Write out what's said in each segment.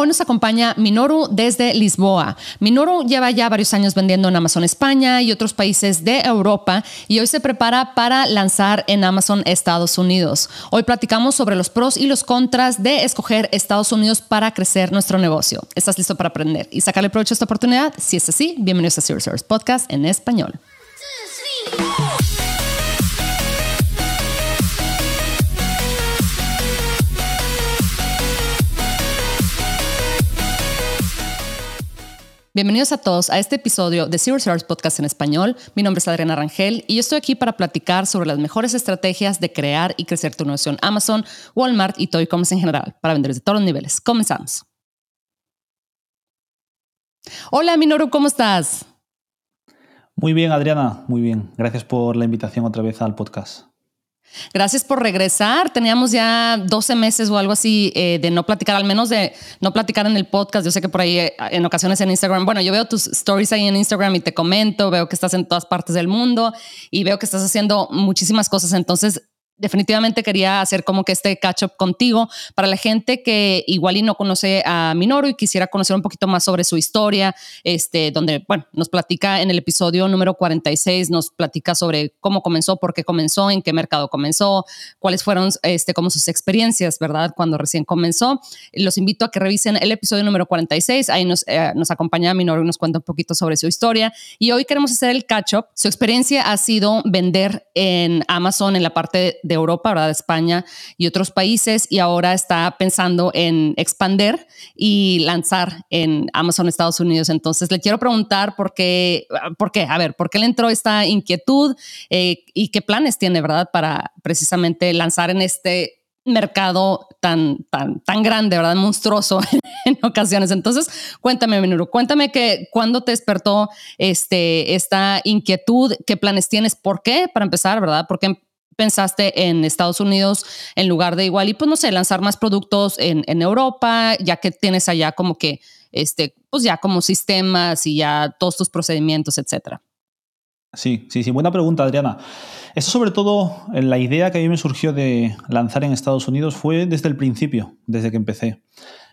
Hoy nos acompaña Minoru desde Lisboa. Minoru lleva ya varios años vendiendo en Amazon España y otros países de Europa y hoy se prepara para lanzar en Amazon Estados Unidos. Hoy platicamos sobre los pros y los contras de escoger Estados Unidos para crecer nuestro negocio. ¿Estás listo para aprender y sacarle provecho a esta oportunidad? Si es así, bienvenidos a Serious Podcast en español. Bienvenidos a todos a este episodio de Zero Stars Podcast en español. Mi nombre es Adriana Rangel y yo estoy aquí para platicar sobre las mejores estrategias de crear y crecer tu negocio en Amazon, Walmart y Toy Commerce en general para vender de todos los niveles. Comenzamos. Hola Minoru, ¿cómo estás? Muy bien, Adriana, muy bien. Gracias por la invitación otra vez al podcast. Gracias por regresar. Teníamos ya 12 meses o algo así eh, de no platicar, al menos de no platicar en el podcast. Yo sé que por ahí eh, en ocasiones en Instagram, bueno, yo veo tus stories ahí en Instagram y te comento, veo que estás en todas partes del mundo y veo que estás haciendo muchísimas cosas. Entonces, definitivamente quería hacer como que este catch up contigo para la gente que igual y no conoce a Minoru y quisiera conocer un poquito más sobre su historia, este, donde, bueno, nos platica en el episodio número 46, nos platica sobre cómo comenzó, por qué comenzó, en qué mercado comenzó, cuáles fueron, este, como sus experiencias, ¿verdad? Cuando recién comenzó. Los invito a que revisen el episodio número 46, ahí nos, eh, nos acompaña Minoru y nos cuenta un poquito sobre su historia. Y hoy queremos hacer el catch up. Su experiencia ha sido vender en Amazon en la parte de Europa, ¿verdad? España y otros países y ahora está pensando en expander y lanzar en Amazon Estados Unidos. Entonces le quiero preguntar por qué, por qué, a ver, por qué le entró esta inquietud eh, y qué planes tiene, ¿verdad? Para precisamente lanzar en este mercado tan, tan, tan grande, ¿verdad? Monstruoso en ocasiones. Entonces, cuéntame, Menuro, cuéntame que cuándo te despertó este, esta inquietud, qué planes tienes, por qué, para empezar, ¿verdad? ¿Por qué pensaste en Estados Unidos en lugar de igual y pues no sé, lanzar más productos en, Europa, ya que tienes allá como que, este, pues ya como sistemas y ya todos tus procedimientos, etcétera? Sí, sí, sí, buena pregunta, Adriana. Eso sobre todo, la idea que a mí me surgió de lanzar en Estados Unidos fue desde el principio, desde que empecé.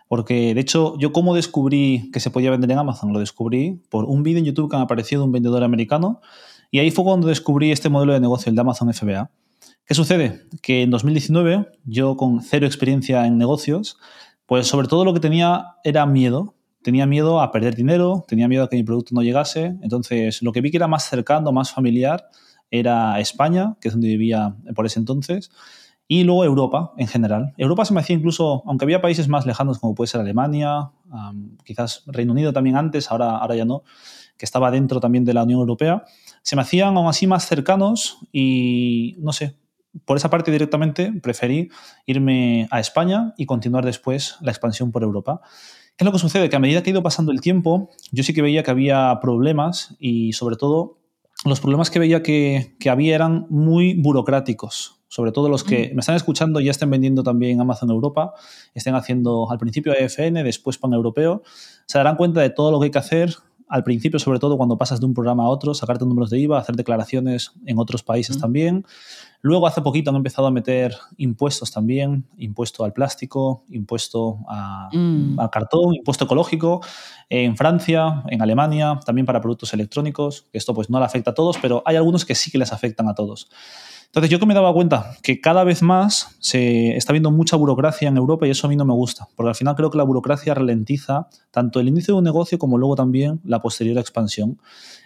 Porque, de hecho, yo cómo descubrí que se podía vender en Amazon, lo descubrí por un vídeo en YouTube que me apareció de un vendedor americano y ahí fue cuando descubrí este modelo de negocio, el de Amazon FBA. ¿Qué sucede? Que en 2019, yo con cero experiencia en negocios, pues sobre todo lo que tenía era miedo. Tenía miedo a perder dinero, tenía miedo a que mi producto no llegase. Entonces, lo que vi que era más cercano, más familiar, era España, que es donde vivía por ese entonces, y luego Europa en general. Europa se me hacía incluso, aunque había países más lejanos como puede ser Alemania, quizás Reino Unido también antes, ahora, ahora ya no, que estaba dentro también de la Unión Europea, se me hacían aún así más cercanos y no sé, por esa parte directamente preferí irme a España y continuar después la expansión por Europa. ¿Qué es lo que sucede? Que a medida que ha ido pasando el tiempo, yo sí que veía que había problemas y sobre todo los problemas que veía que, había eran muy burocráticos. Sobre todo los que me están escuchando y ya estén vendiendo también Amazon Europa, estén haciendo al principio EFN, después pan europeo, se darán cuenta de todo lo que hay que hacer, al principio, sobre todo cuando pasas de un programa a otro, sacarte números de IVA, hacer declaraciones en otros países también. Luego, hace poquito han empezado a meter impuestos también, impuesto al plástico, impuesto mm. al cartón, impuesto ecológico, en Francia, en Alemania, también para productos electrónicos, esto pues no le afecta a todos, pero hay algunos que sí que les afectan a todos. Entonces yo que me daba cuenta que cada vez más se está viendo mucha burocracia en Europa y eso a mí no me gusta, porque al final creo que la burocracia ralentiza tanto el inicio de un negocio como luego también la posterior expansión.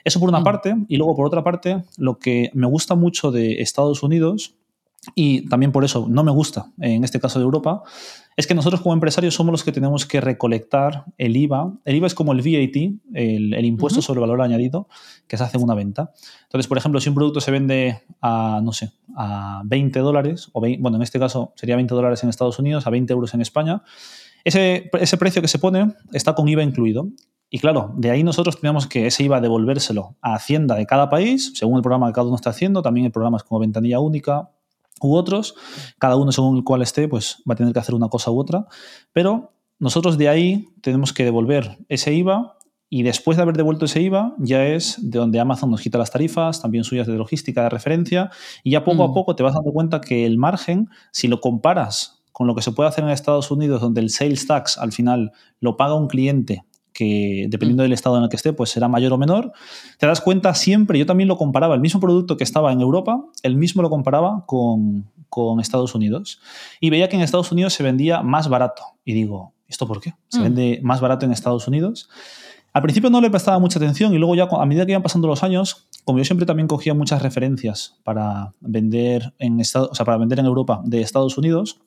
Eso por una mm. parte, y luego por otra parte, lo que me gusta mucho de Estados Unidos y también por eso no me gusta, en este caso de Europa, es que nosotros como empresarios somos los que tenemos que recolectar el IVA. El IVA es como el VAT, el, impuesto sobre valor añadido que se hace en una venta. Entonces, por ejemplo, si un producto se vende a, no sé, a 20 dólares, o bueno, en este caso sería 20 dólares en Estados Unidos, a 20 euros en España, ese, ese precio que se pone está con IVA incluido. Y claro, de ahí nosotros tenemos que ese IVA devolvérselo a Hacienda de cada país, según el programa que cada uno está haciendo. También hay programas como Ventanilla Única, u otros, cada uno según el cual esté, pues va a tener que hacer una cosa u otra, pero nosotros de ahí tenemos que devolver ese IVA y después de haber devuelto ese IVA ya es de donde Amazon nos quita las tarifas, también suyas de logística, de referencia, y ya poco a mm. poco te vas dando cuenta que el margen, si lo comparas con lo que se puede hacer en Estados Unidos, donde el sales tax al final lo paga un cliente que dependiendo mm. del estado en el que esté, pues será mayor o menor, te das cuenta siempre, yo también lo comparaba, el mismo producto que estaba en Europa, el mismo lo comparaba con, con Estados Unidos. Y veía que en Estados Unidos se vendía más barato. Y digo, ¿esto por qué? Se mm. vende más barato en Estados Unidos. Al principio no le prestaba mucha atención y luego ya a medida que iban pasando los años, como yo siempre también cogía muchas referencias para vender en, Estados, o sea, para vender en Europa de Estados Unidos,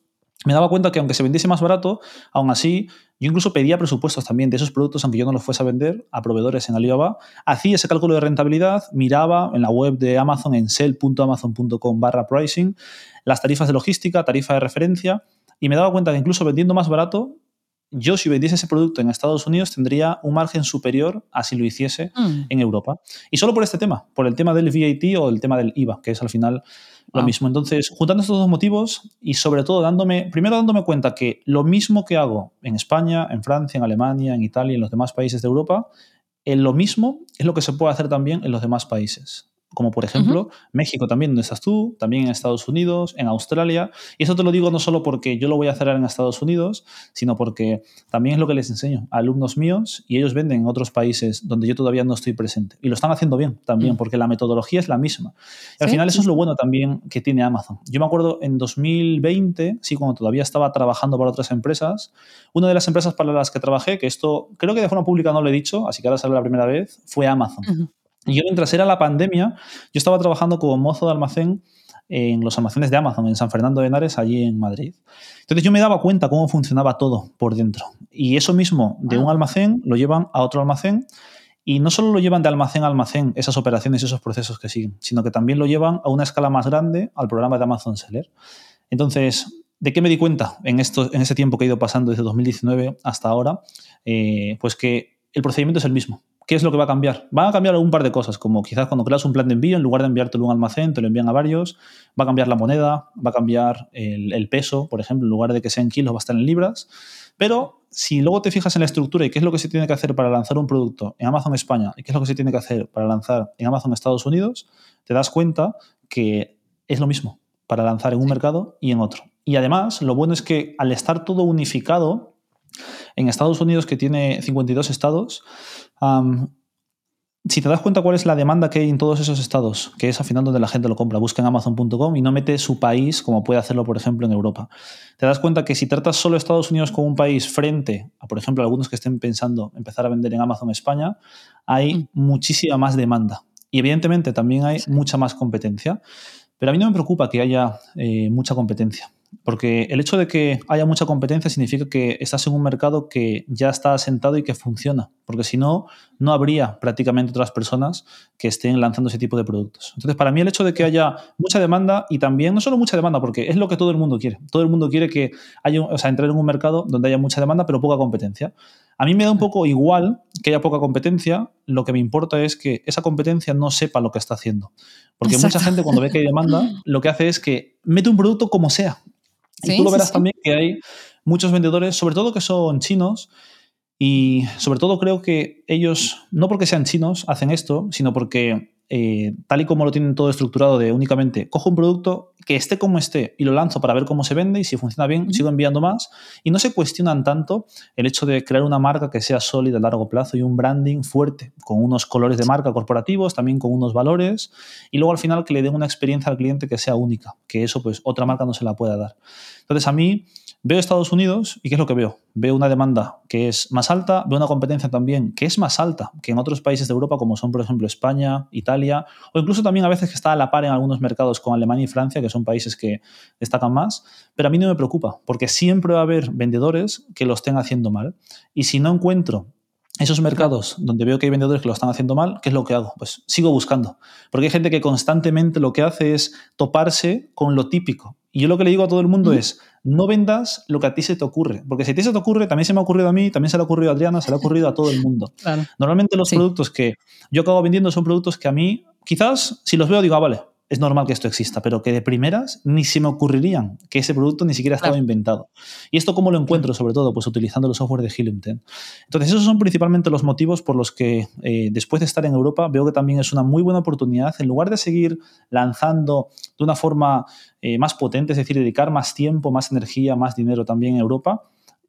me daba cuenta que aunque se vendiese más barato, aún así yo incluso pedía presupuestos también de esos productos, aunque yo no los fuese a vender a proveedores en Alibaba. Hacía ese cálculo de rentabilidad, miraba en la web de Amazon en sell.amazon.com barra pricing las tarifas de logística, tarifa de referencia, y me daba cuenta que incluso vendiendo más barato, yo si vendiese ese producto en Estados Unidos tendría un margen superior a si lo hiciese mm. en Europa. Y solo por este tema, por el tema del VAT o el tema del IVA, que es al final lo mismo. Entonces, juntando estos dos motivos y sobre todo dándome, primero dándome cuenta que lo mismo que hago en España, en Francia, en Alemania, en Italia y en los demás países de Europa, en lo mismo es lo que se puede hacer también en los demás países como por ejemplo México también, donde estás tú, también en Estados Unidos, en Australia. Y eso te lo digo no solo porque yo lo voy a hacer en Estados Unidos, sino porque también es lo que les enseño a alumnos míos y ellos venden en otros países donde yo todavía no estoy presente. Y lo están haciendo bien también, mm. porque la metodología es la misma. Y al final eso es lo bueno también que tiene Amazon. Yo me acuerdo en 2020, sí, cuando todavía estaba trabajando para otras empresas, una de las empresas para las que trabajé, que esto creo que de forma pública no lo he dicho, así que ahora sale la primera vez, fue Amazon. Y yo mientras era la pandemia, yo estaba trabajando como mozo de almacén en los almacenes de Amazon en San Fernando de Henares, allí en Madrid. Entonces yo me daba cuenta cómo funcionaba todo por dentro. Y eso mismo de un ah. almacén lo llevan a otro almacén y no solo lo llevan de almacén a almacén, esas operaciones, esos procesos que siguen, sino que también lo llevan a una escala más grande al programa de Amazon Seller. Entonces, ¿de qué me di cuenta en, esto, en ese tiempo que he ido pasando desde 2019 hasta ahora? Eh, pues que el procedimiento es el mismo. ¿Qué es lo que va a cambiar? Van a cambiar un par de cosas, como quizás cuando creas un plan de envío, en lugar de enviártelo a un almacén, te lo envían a varios, va a cambiar la moneda, va a cambiar el, peso, por ejemplo, en lugar de que sea en kilos, va a estar en libras. Pero si luego te fijas en la estructura y qué es lo que se tiene que hacer para lanzar un producto en Amazon España y qué es lo que se tiene que hacer para lanzar en Amazon Estados Unidos, te das cuenta que es lo mismo para lanzar en un mercado y en otro. Y además, lo bueno es que al estar todo unificado, en Estados Unidos, que tiene 52 estados, si te das cuenta cuál es la demanda que hay en todos esos estados, que es al final donde la gente lo compra, busca en amazon.com y no mete su país como puede hacerlo, por ejemplo, en Europa. Te das cuenta que si tratas solo Estados Unidos como un país frente a, por ejemplo, algunos que estén pensando empezar a vender en Amazon España, hay mm. muchísima más demanda. Y evidentemente también hay mucha más competencia. Pero a mí no me preocupa que haya eh, mucha competencia. Porque el hecho de que haya mucha competencia significa que estás en un mercado que ya está asentado y que funciona. Porque si no, no habría prácticamente otras personas que estén lanzando ese tipo de productos. Entonces, para mí el hecho de que haya mucha demanda y también, no solo mucha demanda, porque es lo que todo el mundo quiere. Todo el mundo quiere que haya, o sea, entrar en un mercado donde haya mucha demanda pero poca competencia. A mí me da un poco igual que haya poca competencia, lo que me importa es que esa competencia no sepa lo que está haciendo. Porque mucha gente cuando ve que hay demanda, lo que hace es que mete un producto como sea. Y tú lo verás también que hay muchos vendedores, sobre todo que son chinos, y sobre todo creo que ellos, no porque sean chinos, hacen esto, sino porque eh, tal y como lo tienen todo estructurado de únicamente cojo un producto que esté como esté y lo lanzo para ver cómo se vende y si funciona bien sigo enviando más. Y no se cuestionan tanto el hecho de crear una marca que sea sólida a largo plazo y un branding fuerte con unos colores de marca corporativos, también con unos valores y luego al final que le den una experiencia al cliente que sea única, que eso pues otra marca no se la pueda dar. Entonces a mí Veo Estados Unidos y ¿qué es lo que veo? Veo una demanda que es más alta, veo una competencia también que es más alta que en otros países de Europa como son por ejemplo España, Italia o incluso también a veces que está a la par en algunos mercados como Alemania y Francia que son países que destacan más, pero a mí no me preocupa porque siempre va a haber vendedores que lo estén haciendo mal y si no encuentro esos mercados donde veo que hay vendedores que lo están haciendo mal, ¿qué es lo que hago? Pues sigo buscando. Porque hay gente que constantemente lo que hace es toparse con lo típico. Y yo lo que le digo a todo el mundo es, no vendas lo que a ti se te ocurre. Porque si a ti se te ocurre, también se me ha ocurrido a mí, también se le ha ocurrido a Adriana, se le ha ocurrido a todo el mundo. Normalmente los productos que yo acabo vendiendo son productos que a mí, quizás si los veo digo, ah, vale, es normal que esto exista, pero que de primeras ni se me ocurrirían que ese producto ni siquiera estaba inventado. ¿Y esto cómo lo encuentro, sobre todo? Pues utilizando los software de Helium 10. Entonces, esos son principalmente los motivos por los que eh, después de estar en Europa veo que también es una muy buena oportunidad, en lugar de seguir lanzando de una forma eh, más potente, es decir, dedicar más tiempo, más energía, más dinero también en Europa,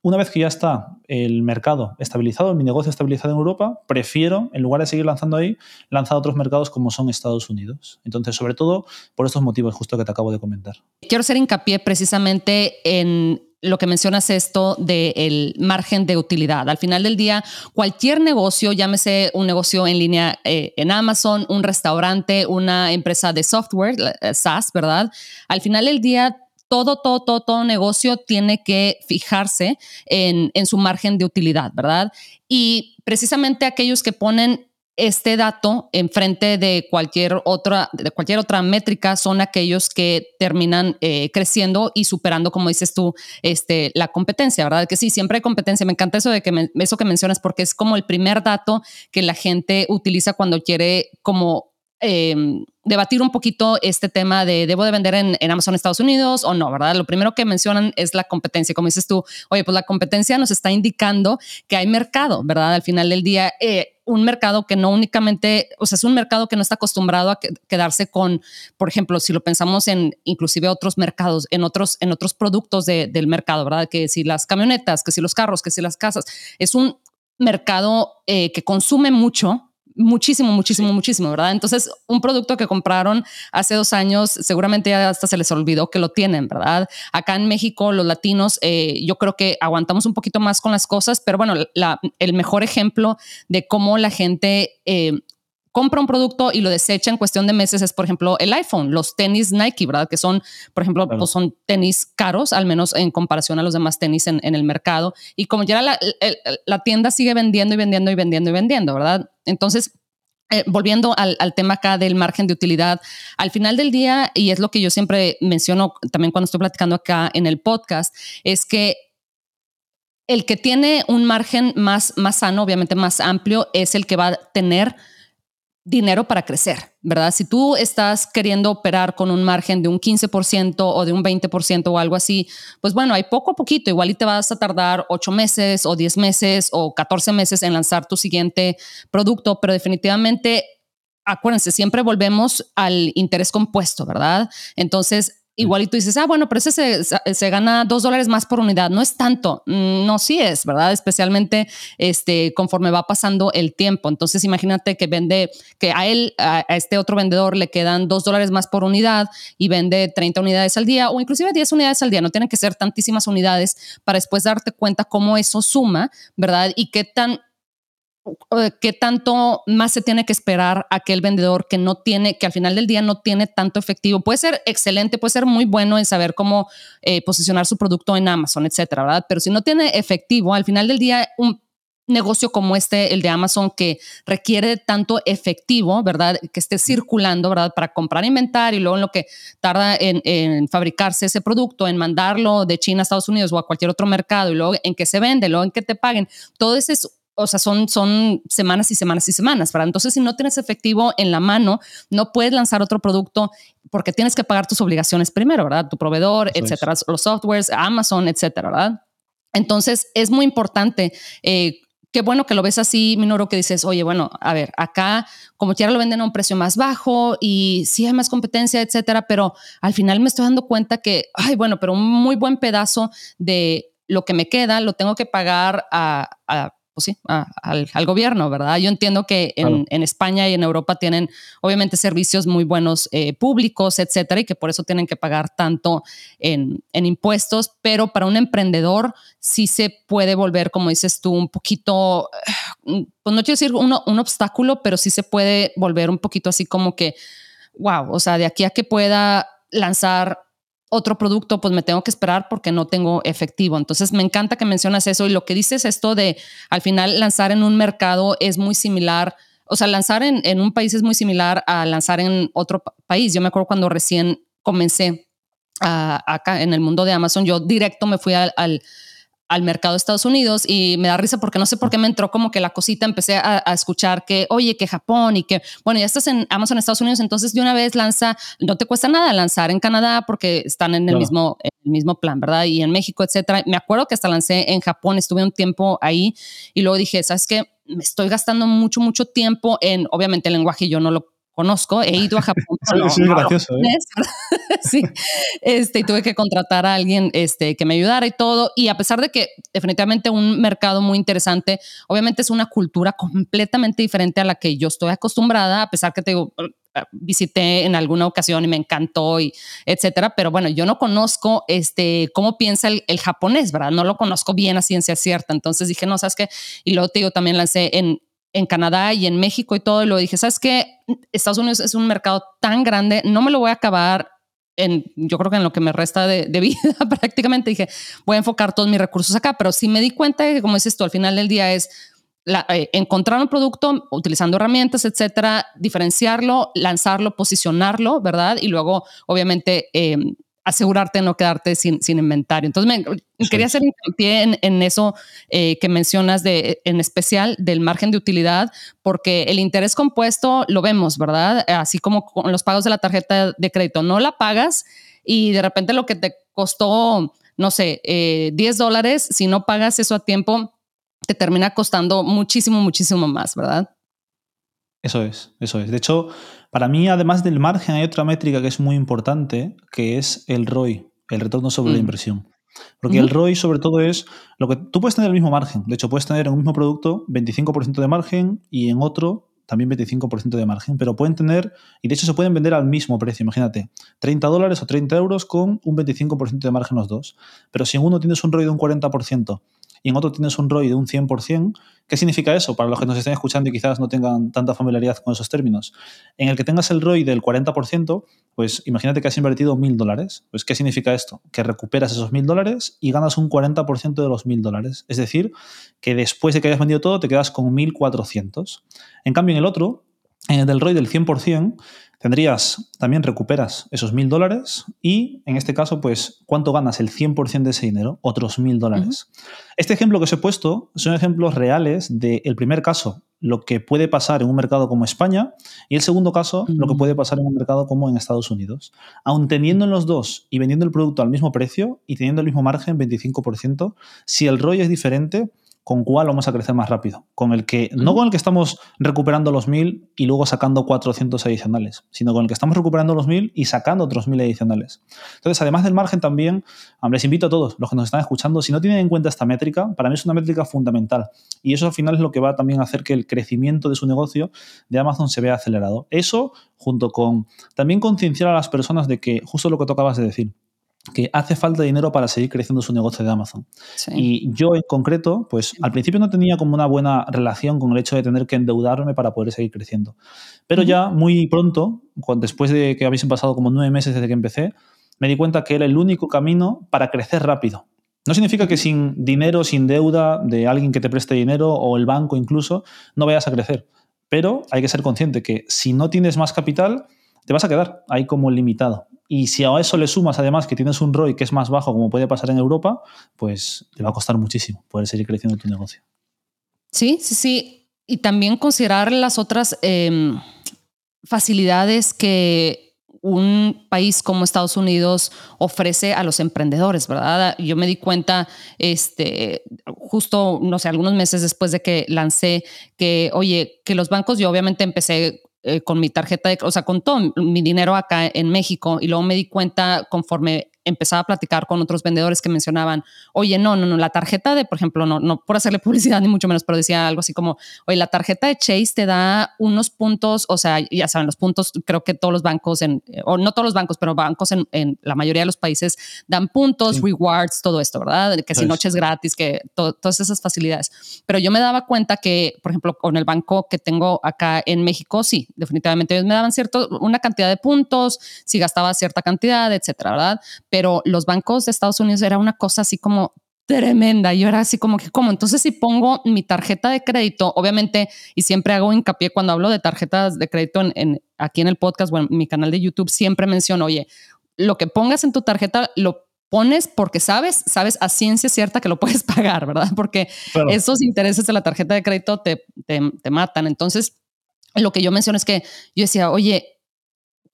una vez que ya está el mercado estabilizado, mi negocio estabilizado en Europa, prefiero, en lugar de seguir lanzando ahí, lanzar a otros mercados como son Estados Unidos. Entonces, sobre todo por estos motivos justo que te acabo de comentar. Quiero hacer hincapié precisamente en lo que mencionas esto del margen de utilidad. Al final del día, cualquier negocio, llámese un negocio en línea eh, en Amazon, un restaurante, una empresa de software, eh, SaaS, ¿verdad? Al final del día todo, todo, todo, todo negocio tiene que fijarse en, su margen de utilidad, ¿verdad? Y precisamente aquellos que ponen este dato enfrente de cualquier otra, de cualquier otra métrica son aquellos que terminan eh, creciendo y superando, como dices tú, este, la competencia, ¿verdad? Que sí, siempre hay competencia. Me encanta eso de que eso que mencionas porque es como el primer dato que la gente utiliza cuando quiere como Em, debatir un poquito este tema de debo de vender en, en, Amazon Estados Unidos o no, ¿verdad? Lo primero que mencionan es la competencia. Como dices tú, oye, pues la competencia nos está indicando que hay mercado, ¿verdad? Al final del día, eh, un mercado que no únicamente, o sea, es un mercado que no está acostumbrado a quedarse con, por ejemplo, si lo pensamos en inclusive otros mercados, en otros, en otros productos del mercado, ¿verdad? Que si las camionetas, que si los carros, que si las casas, es un mercado eh, que consume mucho, muchísimo, muchísimo, muchísimo, ¿verdad? Entonces, un producto que compraron hace dos años, seguramente ya hasta se les olvidó que lo tienen, ¿verdad? Acá en México, los latinos, eh, yo creo que aguantamos un poquito más con las cosas, pero bueno, el mejor ejemplo de cómo la gente eh, compra un producto y lo desecha en cuestión de meses es, por ejemplo, el iPhone, los tenis Nike, ¿verdad? Que son, por ejemplo, pues son tenis caros, al menos en comparación a los demás tenis en, el mercado. Y como ya la, la, tienda sigue vendiendo y vendiendo y vendiendo y vendiendo, ¿verdad? Entonces, eh, volviendo al, al, tema acá del margen de utilidad, al final del día, y es lo que yo siempre menciono también cuando estoy platicando acá en el podcast, es que el que tiene un margen más, más sano, obviamente más amplio, es el que va a tener dinero para crecer, ¿verdad? Si tú estás queriendo operar con un margen de un 15% o de un 20% o algo así, pues bueno, hay poco a poquito, igual y te vas a tardar 8 meses o 10 meses o 14 meses en lanzar tu siguiente producto, pero definitivamente, acuérdense, siempre volvemos al interés compuesto, ¿verdad? Entonces, Igual y tú dices, ah, bueno, pero ese se, se, gana dos dólares más por unidad. No es tanto. Mm, no, sí es, ¿verdad? Especialmente este, conforme va pasando el tiempo. Entonces, imagínate que vende, que a él, a, este otro vendedor le quedan dos dólares más por unidad y vende 30 unidades al día o inclusive 10 unidades al día. No tienen que ser tantísimas unidades para después darte cuenta cómo eso suma, ¿verdad? Y qué tan qué tanto más se tiene que esperar aquel vendedor que no tiene, que al final del día no tiene tanto efectivo. Puede ser excelente, puede ser muy bueno en saber cómo eh, posicionar su producto en Amazon, etcétera, ¿verdad? Pero si no tiene efectivo, al final del día, un negocio como este, el de Amazon, que requiere tanto efectivo, ¿verdad? Que esté circulando, ¿verdad? Para comprar inventario y luego en lo que tarda en, en, fabricarse ese producto, en mandarlo de China a Estados Unidos o a cualquier otro mercado y luego en que se vende, luego en que te paguen. Todo ese es o sea, son, son semanas y semanas y semanas, ¿verdad? Entonces, si no tienes efectivo en la mano, no puedes lanzar otro producto porque tienes que pagar tus obligaciones primero, ¿verdad? Tu proveedor, etcétera, los softwares, Amazon, etcétera, ¿verdad? Entonces, es muy importante. Eh, qué bueno que lo ves así, Minoro, que dices, oye, bueno, a ver, acá como quiera lo venden a un precio más bajo y sí hay más competencia, etcétera, pero al final me estoy dando cuenta que, ay, bueno, pero un muy buen pedazo de lo que me queda lo tengo que pagar a pues sí, al, gobierno, ¿verdad? Yo entiendo que en, España y en Europa tienen obviamente servicios muy buenos eh, públicos, etcétera, y que por eso tienen que pagar tanto en, impuestos, pero para un emprendedor sí se puede volver, como dices tú, un poquito, eh, pues no quiero decir un obstáculo, pero sí se puede volver un poquito así como que, wow, o sea, de aquí a que pueda lanzar otro producto, pues me tengo que esperar porque no tengo efectivo. Entonces me encanta que mencionas eso y lo que dices esto de al final lanzar en un mercado es muy similar, o sea, lanzar en, un país es muy similar a lanzar en otro país. Yo me acuerdo cuando recién comencé acá en el mundo de Amazon, yo directo me fui al mercado de Estados Unidos y me da risa porque no sé por qué me entró como que la cosita, empecé a, escuchar que, oye, que Japón y que, bueno, ya estás en Amazon Estados Unidos, entonces de una vez lanza, no te cuesta nada lanzar en Canadá porque están en el, mismo, el mismo plan, ¿verdad? Y en México, etcétera. Me acuerdo que hasta lancé en Japón, estuve un tiempo ahí y luego dije, ¿sabes qué? Me estoy gastando mucho, mucho tiempo en, obviamente el lenguaje yo no lo conozco, he ido a Japón. sí, es gracioso. ¿eh? sí, este, y tuve que contratar a alguien este, que me ayudara y todo. Y a pesar de que definitivamente un mercado muy interesante, obviamente es una cultura completamente diferente a la que yo estoy acostumbrada, a pesar que te digo, visité en alguna ocasión y me encantó y etcétera, pero bueno, yo no conozco este cómo piensa el, el, japonés, ¿verdad? No lo conozco bien a ciencia cierta. Entonces dije, no, sabes qué, y luego te digo, también lancé en en Canadá y en México y todo, y lo dije, ¿sabes qué? Estados Unidos es un mercado tan grande, no me lo voy a acabar en, yo creo que en lo que me resta de, vida prácticamente, dije, voy a enfocar todos mis recursos acá, pero sí me di cuenta de que, como dices tú, al final del día es eh, encontrar un producto utilizando herramientas, etcétera, diferenciarlo, lanzarlo, posicionarlo, ¿verdad? Y luego, obviamente, eh, asegurarte de no quedarte sin, sin inventario. Entonces, me, quería hacer hincapié en, en eso eh, que mencionas, de, en especial del margen de utilidad, porque el interés compuesto lo vemos, ¿verdad? Así como con los pagos de la tarjeta de crédito, no la pagas y de repente lo que te costó, no sé, 10 eh, dólares, si no pagas eso a tiempo, te termina costando muchísimo, muchísimo más, ¿verdad? Eso es, eso es. De hecho, para mí, además del margen, hay otra métrica que es muy importante, que es el ROI, el retorno sobre la mm. inversión. Porque el ROI sobre todo es lo que tú puedes tener el mismo margen. De hecho, puedes tener en un mismo producto 25% de margen y en otro también 25% de margen, pero pueden tener, y de hecho se pueden vender al mismo precio, imagínate, 30 dólares o 30 euros con un 25% de margen los dos. Pero si en uno tienes un ROI de un 40% y en otro tienes un ROI de un 100%. ¿Qué significa eso? Para los que nos estén escuchando y quizás no tengan tanta familiaridad con esos términos. En el que tengas el ROI del 40%, pues imagínate que has invertido 1.000 dólares. Pues ¿qué significa esto? Que recuperas esos 1.000 dólares y ganas un 40% de los 1.000 dólares. Es decir, que después de que hayas vendido todo te quedas con 1.400. En cambio, en el otro, en el del ROI del 100%, tendrías, también recuperas esos mil dólares y en este caso, pues, ¿cuánto ganas? El 100% de ese dinero, otros mil dólares. Este ejemplo que os he puesto son ejemplos reales del primer caso, lo que puede pasar en un mercado como España y el segundo caso, lo que puede pasar en un mercado como en Estados Unidos. Aun teniendo en los dos y vendiendo el producto al mismo precio y teniendo el mismo margen, 25%, si el ROI es diferente, con cuál vamos a crecer más rápido. Con el que, no con el que estamos recuperando los 1000 y luego sacando 400 adicionales, sino con el que estamos recuperando los 1000 y sacando otros 1000 adicionales. Entonces, además del margen también, les invito a todos los que nos están escuchando, si no tienen en cuenta esta métrica, para mí es una métrica fundamental. Y eso al final es lo que va también a hacer que el crecimiento de su negocio de Amazon se vea acelerado. Eso junto con también concienciar a las personas de que, justo lo que tocabas de decir, que hace falta dinero para seguir creciendo su negocio de Amazon. Y yo en concreto, pues al principio no tenía como una buena relación con el hecho de tener que endeudarme para poder seguir creciendo. Pero ya muy pronto, después de que habéis pasado como nueve meses desde que empecé, me di cuenta que era el único camino para crecer rápido. No significa que sin dinero, sin deuda de alguien que te preste dinero o el banco incluso, no vayas a crecer. Pero hay que ser consciente que si no tienes más capital, te vas a quedar ahí como limitado. Y si a eso le sumas además que tienes un ROI que es más bajo, como puede pasar en Europa, pues te va a costar muchísimo poder seguir creciendo tu negocio. Sí, sí, sí. Y también considerar las otras em, facilidades que un país como Estados Unidos ofrece a los emprendedores, ¿verdad? Yo me di cuenta, este, justo, no sé, algunos meses después de que lancé, que, oye, que los bancos, yo obviamente empecé eh, con mi tarjeta, de, o sea, con todo mi dinero acá en México y luego me di cuenta conforme empezaba a platicar con otros vendedores que mencionaban, oye, no, no, no, la tarjeta de, por ejemplo, no, no por hacerle publicidad ni mucho menos, pero decía algo así como, oye, la tarjeta de Chase te da unos puntos, o sea, ya saben, los puntos, creo que todos los bancos, en, o no todos los bancos, pero bancos en, en la mayoría de los países dan puntos, rewards, todo esto, ¿verdad? Que si noches gratis, que todas esas facilidades. Pero yo me daba cuenta que, por ejemplo, con el banco que tengo acá en México, sí, definitivamente ellos me daban cierto, una cantidad de puntos, si gastaba cierta cantidad, etcétera, ¿verdad? Pero los bancos de Estados Unidos era una cosa así como tremenda. Yo era así como que, ¿cómo? Entonces, si pongo mi tarjeta de crédito, obviamente, y siempre hago hincapié cuando hablo de tarjetas de crédito en, aquí en el podcast o en mi canal de YouTube, siempre menciono, oye, lo que pongas en tu tarjeta lo pones porque sabes, sabes a ciencia cierta que lo puedes pagar, ¿verdad? Porque esos intereses de la tarjeta de crédito te, te, te matan. Entonces, lo que yo menciono es que yo decía, oye,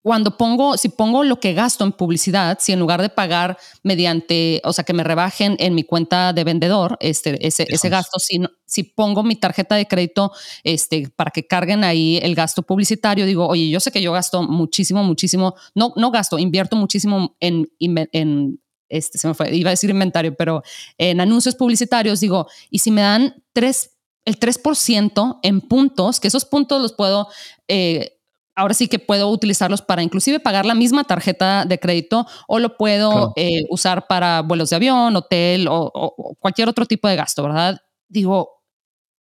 cuando pongo, si pongo lo que gasto en publicidad, si en lugar de pagar mediante, o sea, que me rebajen en mi cuenta de vendedor, este, ese, ese gasto, si, si pongo mi tarjeta de crédito este, para que carguen ahí el gasto publicitario, digo, oye, yo sé que yo gasto muchísimo, muchísimo, no, no gasto, invierto muchísimo en, en este, se me fue, iba a decir inventario, pero en anuncios publicitarios, digo, y si me dan tres, el 3% en puntos, que esos puntos los puedo... Eh, ahora sí que puedo utilizarlos para inclusive pagar la misma tarjeta de crédito o lo puedo eh, usar para vuelos de avión, hotel o, cualquier otro tipo de gasto, ¿verdad? Digo,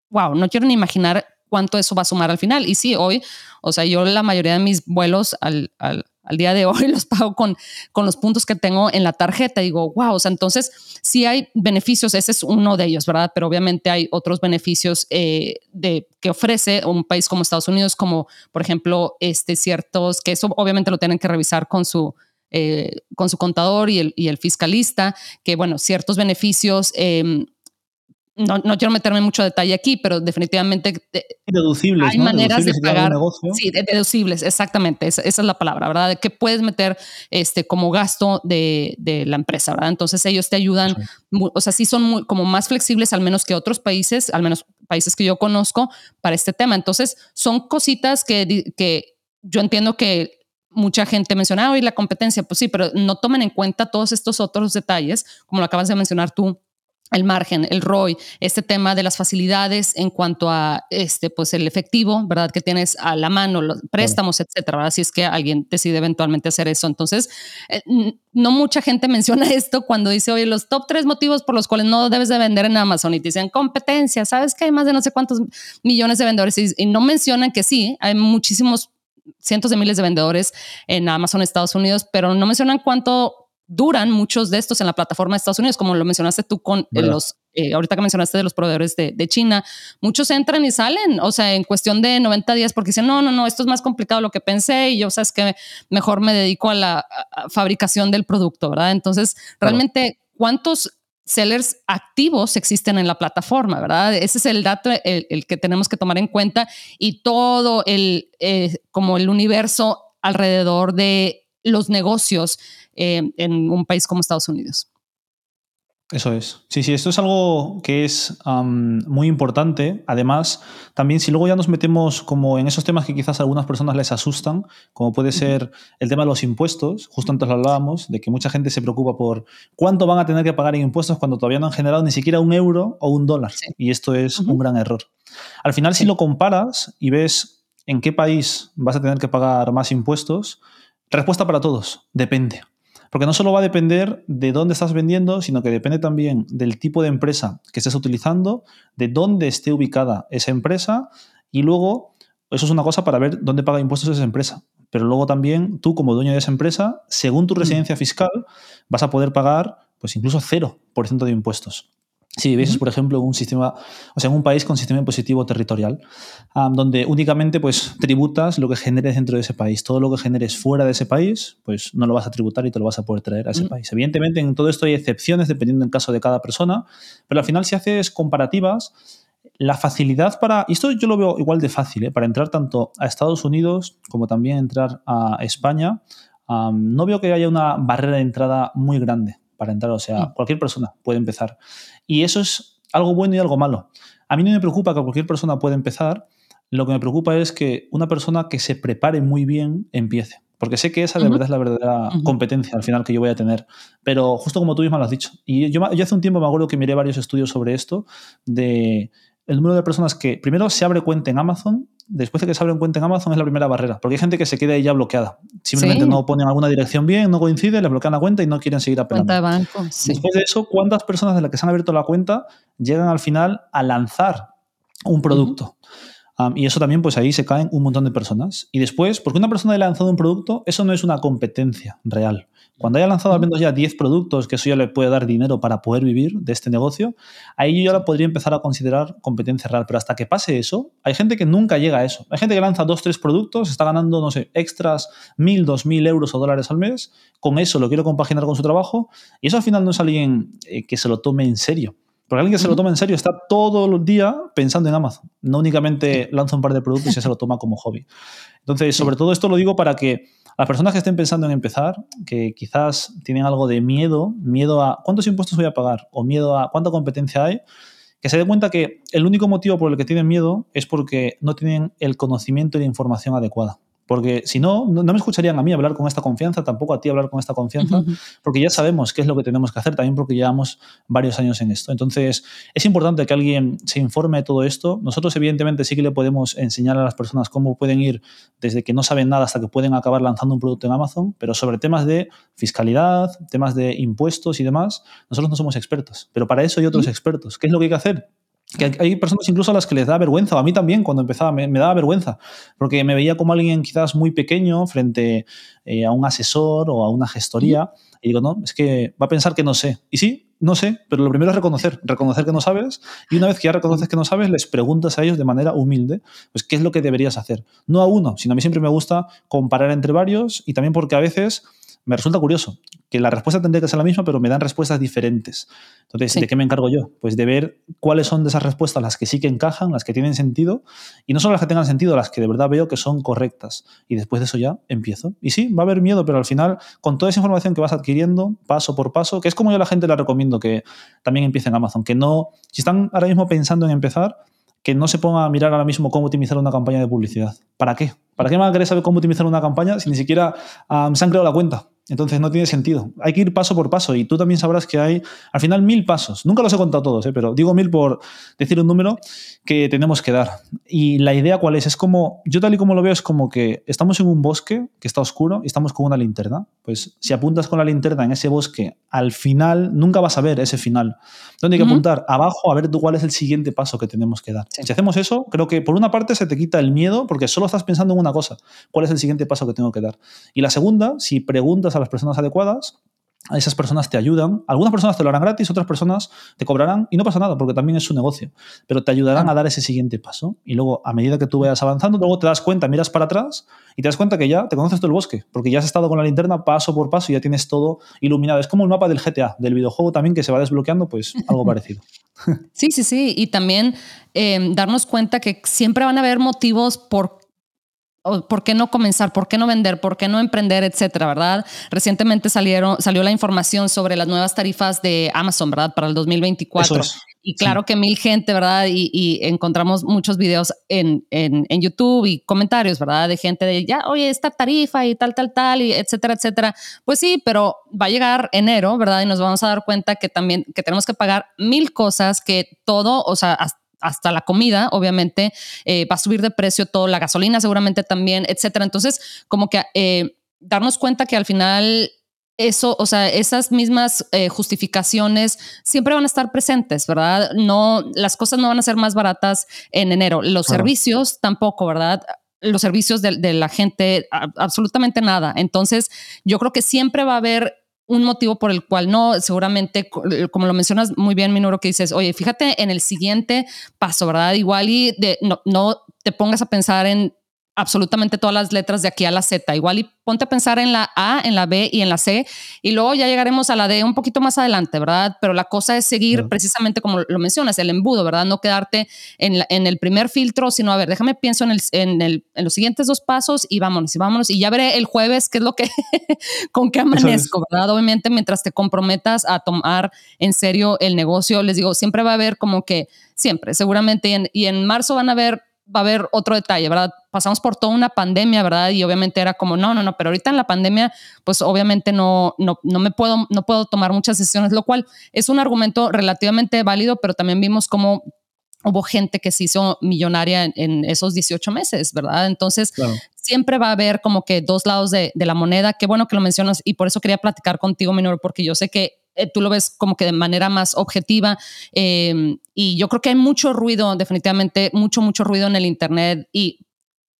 wow, no quiero ni imaginar cuánto eso va a sumar al final. Y sí, hoy, o sea, yo la mayoría de mis vuelos al, al al día de hoy los pago con, con los puntos que tengo en la tarjeta. Digo, wow, o sea, entonces sí hay beneficios, ese es uno de ellos, ¿verdad? Pero obviamente hay otros beneficios eh, de, que ofrece un país como Estados Unidos, como por ejemplo, este, ciertos, que eso obviamente lo tienen que revisar con su... Eh, con su contador y el, y el fiscalista, que bueno, ciertos beneficios eh, no, no, quiero meterme mucho detalle aquí, pero definitivamente eh, deducibles, hay maneras de pagar. Sí, deducibles, exactamente. Esa, es la palabra, ¿verdad? Que puedes meter este, como gasto de, de la empresa, ¿verdad? Entonces ellos te ayudan, o sea, sí son muy, como más flexibles, al menos que otros países, al menos países que yo conozco, para este tema. Entonces son cositas que, que yo entiendo que mucha gente menciona, hoy la competencia, pues sí, pero no tomen en cuenta todos estos otros detalles, como lo acabas de mencionar tú el margen, el ROI, este tema de las facilidades en cuanto a este, pues el efectivo, ¿verdad? Que tienes a la mano, los préstamos, etcétera, ¿verdad? Si es que alguien decide eventualmente hacer eso. Entonces, eh, no mucha gente menciona esto cuando dice, oye, los top tres motivos por los cuales no debes de vender en Amazon y te dicen competencia, sabes que hay más de no sé cuántos millones de vendedores y, no mencionan que sí, hay muchísimos cientos de miles de vendedores en Amazon Estados Unidos, pero no mencionan cuánto duran muchos de estos en la plataforma de Estados Unidos, como lo mencionaste tú con eh, los, eh, ahorita que mencionaste de los proveedores de, China, muchos entran y salen, o sea, en cuestión de 90 días, porque dicen, no, no, no, esto es más complicado de lo que pensé y yo, sabes que mejor me dedico a la fabricación del producto, ¿verdad? Entonces, realmente, ¿cuántos sellers activos existen en la plataforma, ¿verdad? Ese es el dato, el, que tenemos que tomar en cuenta y todo el, eh, como el universo alrededor de los negocios eh, en un país como Estados Unidos. Eso es. Sí, sí, esto es algo que es muy importante. Además, también si luego ya nos metemos como en esos temas que quizás a algunas personas les asustan, como puede ser el tema de los impuestos, justo antes lo hablábamos, de que mucha gente se preocupa por cuánto van a tener que pagar en impuestos cuando todavía no han generado ni siquiera un euro o un dólar. Y esto es un gran error. Al final, si lo comparas y ves en qué país vas a tener que pagar más impuestos, respuesta para todos, depende. Porque no solo va a depender de dónde estás vendiendo, sino que depende también del tipo de empresa que estés utilizando, de dónde esté ubicada esa empresa y luego, eso es una cosa para ver dónde paga impuestos esa empresa. Pero luego también tú como dueño de esa empresa, según tu mm. residencia fiscal, vas a poder pagar pues incluso 0% de impuestos. Si vivieses, por ejemplo, un sistema, o sea, en un país con sistema impositivo territorial, donde únicamente pues tributas lo que generes dentro de ese país. Todo lo que generes fuera de ese país, pues no lo vas a tributar y te lo vas a poder traer a ese país. Evidentemente, en todo esto hay excepciones dependiendo del caso de cada persona, pero al final si haces comparativas, la facilidad para, y esto yo lo veo igual de fácil, ¿eh? para entrar tanto a Estados Unidos como también entrar a España, no veo que haya una barrera de entrada muy grande para entrar. O sea, mm. cualquier persona puede empezar. Y eso es algo bueno y algo malo. A mí no me preocupa que cualquier persona pueda empezar. Lo que me preocupa es que una persona que se prepare muy bien empiece. Porque sé que esa de verdad es la verdadera competencia al final que yo voy a tener. Pero justo como tú misma lo has dicho. Y yo, yo hace un tiempo me acuerdo que miré varios estudios sobre esto, de el número de personas que primero se abre cuenta en Amazon después de que se abren cuenta en Amazon es la primera barrera, porque hay gente que se queda ahí ya bloqueada. Simplemente no ponen alguna dirección bien, no coincide, le bloquean la cuenta y no quieren seguir apelando. Cuenta de banco, Después de eso, ¿cuántas personas de las que se han abierto la cuenta llegan al final a lanzar un producto? y eso también, pues ahí se caen un montón de personas. Y después, porque una persona haya lanzado un producto, eso no es una competencia real. Cuando haya lanzado al menos ya 10 productos, que eso ya le puede dar dinero para poder vivir de este negocio, ahí yo ya podría empezar a considerar competencia real. Pero hasta que pase eso, hay gente que nunca llega a eso. Hay gente que lanza dos, tres productos, está ganando, no sé, extras, mil, dos mil euros o dólares al mes. Con eso lo quiero compaginar con su trabajo. Y eso al final no es alguien eh, que se lo tome en serio. Porque alguien que se lo toma en serio está todo el día pensando en Amazon. No únicamente lanza un par de productos y se lo toma como hobby. Entonces, sobre todo esto lo digo para que las personas que estén pensando en empezar, que quizás tienen algo de miedo, miedo a cuántos impuestos voy a pagar o miedo a cuánta competencia hay, que se den cuenta que el único motivo por el que tienen miedo es porque no tienen el conocimiento y la información adecuada. Porque si no, no, me escucharían a mí hablar con esta confianza, tampoco a ti hablar con esta confianza, porque ya sabemos qué es lo que tenemos que hacer, también porque llevamos varios años en esto. Entonces, es importante que alguien se informe de todo esto. Nosotros, evidentemente, sí que le podemos enseñar a las personas cómo pueden ir desde que no saben nada hasta que pueden acabar lanzando un producto en Amazon, pero sobre temas de fiscalidad, temas de impuestos y demás, nosotros no somos expertos. Pero para eso hay otros expertos. ¿Qué es lo que hay que hacer? Que hay personas incluso a las que les da vergüenza, a mí también cuando empezaba me, daba vergüenza, porque me veía como alguien quizás muy pequeño frente eh, a un asesor o a una gestoría, y digo, no, es que va a pensar que no sé. Y sí, no sé, pero lo primero es reconocer, reconocer que no sabes, y una vez que ya reconoces que no sabes, les preguntas a ellos de manera humilde, pues qué es lo que deberías hacer. No a uno, sino a mí siempre me gusta comparar entre varios, y también porque a veces me resulta curioso que la respuesta tendría que ser la misma, pero me dan respuestas diferentes. Entonces, ¿de qué me encargo yo? Pues de ver cuáles son de esas respuestas las que sí que encajan, las que tienen sentido, y no solo las que tengan sentido, las que de verdad veo que son correctas. Y después de eso ya empiezo. Y sí, va a haber miedo, pero al final, con toda esa información que vas adquiriendo, paso por paso, que es como yo a la gente le recomiendo que también empiecen Amazon, que no, si están ahora mismo pensando en empezar, que no se ponga a mirar ahora mismo cómo optimizar una campaña de publicidad. ¿Para qué? ¿Para qué me va a querer saber cómo optimizar una campaña si ni siquiera um, se han creado la cuenta? Entonces no tiene sentido. Hay que ir paso por paso y tú también sabrás que hay al final mil pasos. Nunca los he contado todos, ¿eh? pero digo mil por decir un número que tenemos que dar. Y la idea cuál es? Es como, yo tal y como lo veo, es como que estamos en un bosque que está oscuro y estamos con una linterna. Pues si apuntas con la linterna en ese bosque, al final nunca vas a ver ese final. ¿Dónde hay que apuntar? Abajo a ver tú cuál es el siguiente paso que tenemos que dar. Si hacemos eso, creo que por una parte se te quita el miedo porque solo estás pensando en una cosa. ¿Cuál es el siguiente paso que tengo que dar? Y la segunda, si preguntas a las personas adecuadas, a esas personas te ayudan. Algunas personas te lo harán gratis, otras personas te cobrarán y no pasa nada porque también es su negocio, pero te ayudarán a dar ese siguiente paso. Y luego, a medida que tú vayas avanzando, luego te das cuenta, miras para atrás y te das cuenta que ya te conoces todo el bosque, porque ya has estado con la linterna paso por paso y ya tienes todo iluminado. Es como el mapa del GTA, del videojuego también que se va desbloqueando, pues algo parecido. Sí, sí, sí. Y también eh, darnos cuenta que siempre van a haber motivos por ¿Por qué no comenzar? ¿Por qué no vender? ¿Por qué no emprender? Etcétera, ¿verdad? Recientemente salieron, salió la información sobre las nuevas tarifas de Amazon, ¿verdad? Para el 2024. Y claro que mil gente, ¿verdad? Y, encontramos muchos videos en, en, en, YouTube y comentarios, ¿verdad? De gente de, ya, oye, esta tarifa y tal, tal, tal, y etcétera, etcétera. Pues sí, pero va a llegar enero, ¿verdad? Y nos vamos a dar cuenta que también, que tenemos que pagar mil cosas, que todo, o sea, hasta hasta la comida, obviamente, eh, va a subir de precio todo, la gasolina seguramente también, etcétera. Entonces, como que eh, darnos cuenta que al final eso, o sea, esas mismas eh, justificaciones siempre van a estar presentes, ¿verdad? No, las cosas no van a ser más baratas en enero. Los servicios tampoco, ¿verdad? Los servicios de, de la gente, absolutamente nada. Entonces, yo creo que siempre va a haber un motivo por el cual no, seguramente, eh, como lo mencionas muy bien, Minuro, que dices, oye, fíjate en el siguiente paso, ¿verdad? Igual y de, no, no te pongas a pensar en absolutamente todas las letras de aquí a la Z. Igual y ponte a pensar en la A, en la B y en la C, y luego ya llegaremos a la D un poquito más adelante, ¿verdad? Pero la cosa es seguir precisamente como lo mencionas, el embudo, ¿verdad? No quedarte en, en el primer filtro, sino a ver, déjame pienso en, el, en, el, en, los siguientes dos pasos y vámonos, y vámonos, y ya veré el jueves qué es lo que, con qué amanezco, ¿verdad? Obviamente, mientras te comprometas a tomar en serio el negocio, les digo, siempre va a haber como que, siempre, seguramente, y en marzo van a haber va a haber otro detalle, ¿verdad? Pasamos por toda una pandemia, ¿verdad? Y obviamente era como, no, no, no, pero ahorita en la pandemia, pues obviamente no, no, no me puedo, no puedo tomar muchas decisiones, lo cual es un argumento relativamente válido, pero también vimos cómo hubo gente que se hizo millonaria en, esos 18 meses, ¿verdad? Entonces, siempre va a haber como que dos lados de, de, la moneda. Qué bueno que lo mencionas y por eso quería platicar contigo, Minor, porque yo sé que eh, tú lo ves como que de manera más objetiva. Eh, y yo creo que hay mucho ruido, definitivamente, mucho, mucho ruido en el Internet y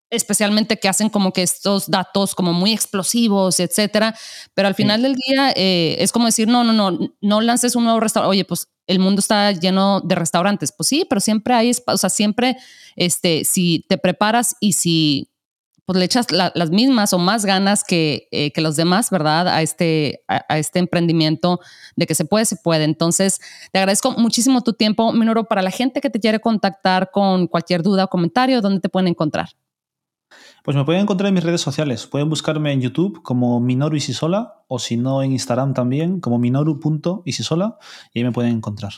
especialmente que hacen como que estos datos como muy explosivos, etcétera. Pero al final del día eh, es como decir, no, no, no, no lances un nuevo restaurante. Oye, pues el mundo está lleno de restaurantes. Pues sí, pero siempre hay, o sea, siempre, este, si te preparas y si pues le echas las mismas o más ganas que, eh, que los demás, ¿verdad? A este, a, este emprendimiento de que se puede, se puede. Entonces, te agradezco muchísimo tu tiempo, Minoro. Para la gente que te quiere contactar con cualquier duda o comentario, ¿dónde te pueden encontrar? Pues me pueden encontrar en mis redes sociales. Pueden buscarme en YouTube como Minoru Isisola o si no en Instagram también como minoru.isisola y ahí me pueden encontrar.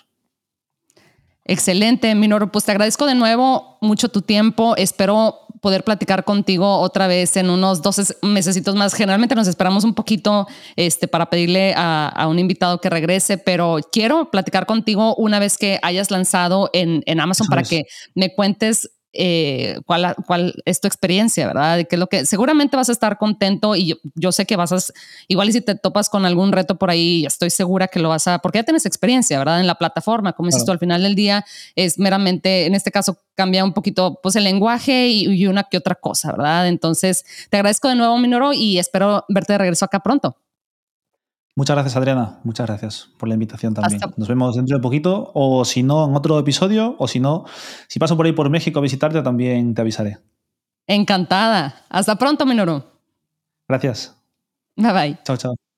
Excelente, Minoru. Pues te agradezco de nuevo mucho tu tiempo. Espero poder platicar contigo otra vez en unos 12 mesecitos más. Generalmente nos esperamos un poquito este, para pedirle a, un invitado que regrese, pero quiero platicar contigo una vez que hayas lanzado en, Amazon para que me cuentes eh, cuál, cuál es tu experiencia, ¿verdad? De qué es lo que seguramente vas a estar contento y yo, sé que vas a, igual y si te topas con algún reto por ahí, estoy segura que lo vas a, porque ya tienes experiencia, ¿verdad? En la plataforma, como dices tú, al final del día es meramente, en este caso, cambia un poquito pues el lenguaje y, y una que otra cosa, ¿verdad? Entonces, te agradezco de nuevo, Minoro, y espero verte de regreso acá pronto. Muchas gracias, Adriana. Muchas gracias por la invitación también. Nos vemos dentro de poquito, o si no, en otro episodio, o si no, si paso por ahí por México a visitarte, también te avisaré. Encantada. Hasta pronto, Minoru. Gracias. Bye bye. Chao, chao.